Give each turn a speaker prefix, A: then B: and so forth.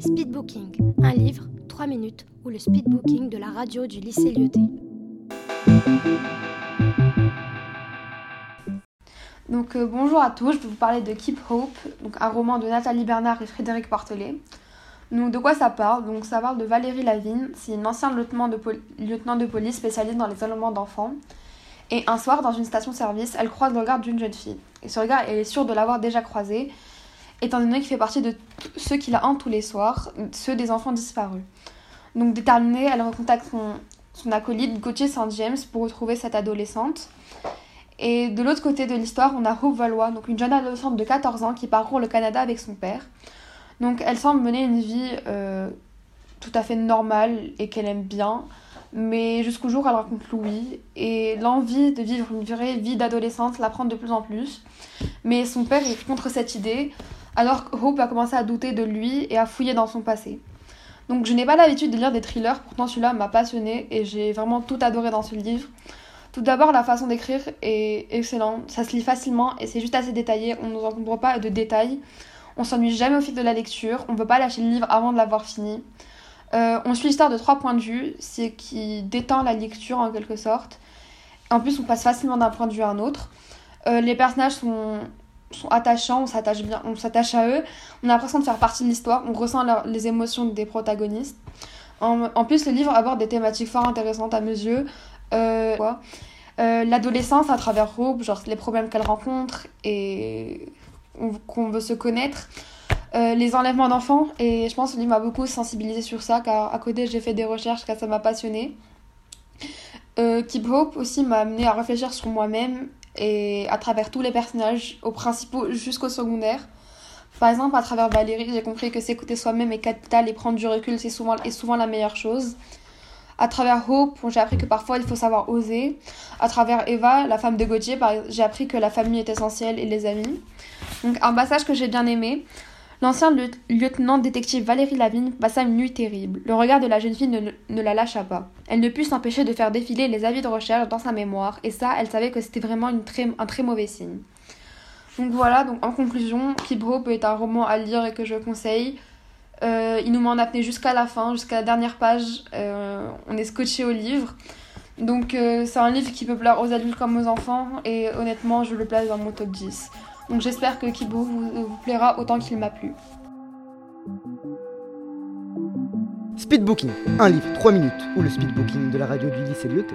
A: Speedbooking, un livre, 3 minutes, ou le speedbooking de la radio du lycée Lyoté.
B: Donc euh, bonjour à tous, je vais vous parler de Keep Hope, donc un roman de Nathalie Bernard et Frédéric Portelet. Donc de quoi ça parle? Donc ça parle de Valérie Lavigne, c'est une ancienne lieutenant de, police spécialisée dans les enlèvements d'enfants. Et un soir, dans une station-service, elle croise le regard d'une jeune fille. Et ce regard, elle est sûre de l'avoir déjà croisé, étant donné qu'il fait partie de ceux qui la hantent tous les soirs, ceux des enfants disparus. Donc déterminée, elle recontacte son, son acolyte Gauthier Saint James pour retrouver cette adolescente. Et de l'autre côté de l'histoire, on a Hope Valois, donc une jeune adolescente de 14 ans qui parcourt le Canada avec son père. Donc elle semble mener une vie euh, tout à fait normale et qu'elle aime bien. Mais jusqu'au jour elle rencontre Louis et l'envie de vivre une vraie vie d'adolescente la prend de plus en plus. Mais son père est contre cette idée, alors Hope a commencé à douter de lui et à fouiller dans son passé. Donc je n'ai pas l'habitude de lire des thrillers, pourtant celui-là m'a passionné et j'ai vraiment tout adoré dans ce livre. Tout d'abord, la façon d'écrire est excellente, ça se lit facilement et c'est juste assez détaillé, on ne nous encombre pas de détails. On s'ennuie jamais au fil de la lecture, on ne peut pas lâcher le livre avant de l'avoir fini. Euh, on suit l'histoire de trois points de vue, ce qui détend la lecture en quelque sorte. En plus, on passe facilement d'un point de vue à un autre. Euh, les personnages sont, sont attachants, on s'attache bien, on s'attache à eux. On a l'impression de faire partie de l'histoire, on ressent les émotions des protagonistes. En, plus, le livre aborde des thématiques fort intéressantes à mes yeux. Euh, L'adolescence à travers Robe, genre les problèmes qu'elle rencontre et qu'on veut se connaître. Euh, les enlèvements d'enfants, et je pense que livre m'a beaucoup sensibilisé sur ça, car à côté j'ai fait des recherches, car ça m'a passionné. Euh, Keep Hope aussi m'a amené à réfléchir sur moi-même et à travers tous les personnages, aux principaux jusqu'au secondaire. Par exemple, à travers Valérie, j'ai compris que s'écouter soi-même est capital et prendre du recul, c'est souvent, est souvent la meilleure chose. À travers Hope, j'ai appris que parfois il faut savoir oser. À travers Eva, la femme de Gauthier, j'ai appris que la famille est essentielle et les amis. Donc un passage que j'ai bien aimé, L'ancien lieutenant détective Valérie Lavigne passa une nuit terrible. Le regard de la jeune fille ne, la lâcha pas. Elle ne put s'empêcher de faire défiler les avis de recherche dans sa mémoire, et ça, elle savait que c'était vraiment un très mauvais signe. Donc voilà, donc en conclusion, Keep Hope est un roman à lire et que je conseille. Euh, il nous met en apnée jusqu'à la fin, jusqu'à la dernière page. Euh, on est scotché au livre. Donc euh, c'est un livre qui peut plaire aux adultes comme aux enfants, et honnêtement, je le place dans mon top 10. Donc j'espère que Kibo vous, plaira autant qu'il m'a plu.
C: Speedbooking, un livre 3 minutes ou le speedbooking de la radio du lycée Lyoté.